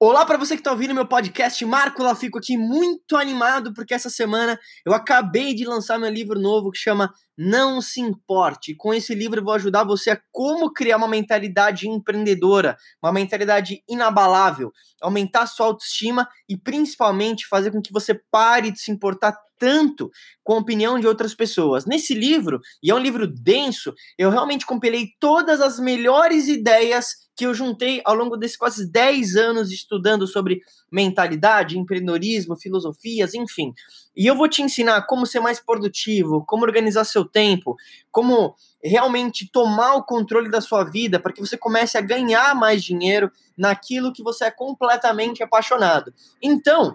Olá para você que está ouvindo meu podcast, Marco lá fico aqui muito animado porque essa semana eu acabei de lançar meu livro novo que chama Não se importe. Com esse livro eu vou ajudar você a como criar uma mentalidade empreendedora, uma mentalidade inabalável, aumentar sua autoestima e principalmente fazer com que você pare de se importar tanto com a opinião de outras pessoas. Nesse livro, e é um livro denso, eu realmente compilei todas as melhores ideias que eu juntei ao longo desses quase 10 anos estudando sobre mentalidade, empreendedorismo, filosofias, enfim. E eu vou te ensinar como ser mais produtivo, como organizar seu tempo, como realmente tomar o controle da sua vida para que você comece a ganhar mais dinheiro naquilo que você é completamente apaixonado. Então,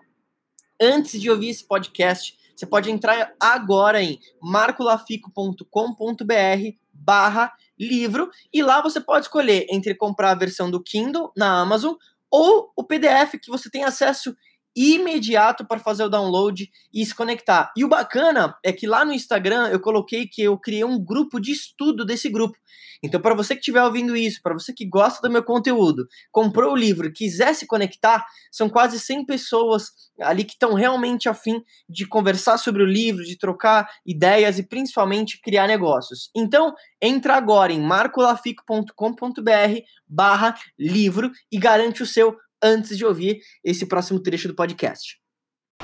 antes de ouvir esse podcast, você pode entrar agora em marcolafico.com.br barra livro e lá você pode escolher entre comprar a versão do Kindle na Amazon ou o PDF que você tem acesso imediato para fazer o download e se conectar. E o bacana é que lá no Instagram eu coloquei que eu criei um grupo de estudo desse grupo. Então, para você que estiver ouvindo isso, para você que gosta do meu conteúdo, comprou o livro, quiser se conectar, são quase 100 pessoas ali que estão realmente afim de conversar sobre o livro, de trocar ideias e principalmente criar negócios. Então, entra agora em marcolafico.com.br barra livro e garante o seu antes de ouvir esse próximo trecho do podcast.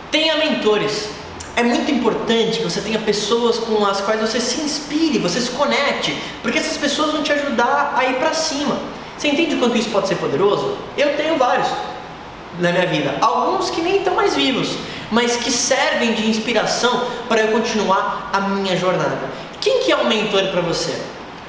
Tenha mentores. É muito importante que você tenha pessoas com as quais você se inspire, você se conecte, porque essas pessoas vão te ajudar a ir para cima. Você entende o quanto isso pode ser poderoso? Eu tenho vários na minha vida, alguns que nem estão mais vivos, mas que servem de inspiração para eu continuar a minha jornada. Quem que é um mentor para você?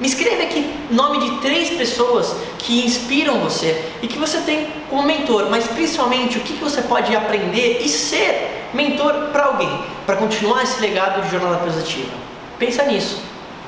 Me escreve aqui nome de três pessoas que inspiram você e que você tem como mentor, mas principalmente o que você pode aprender e ser mentor para alguém, para continuar esse legado de jornada positiva. Pensa nisso.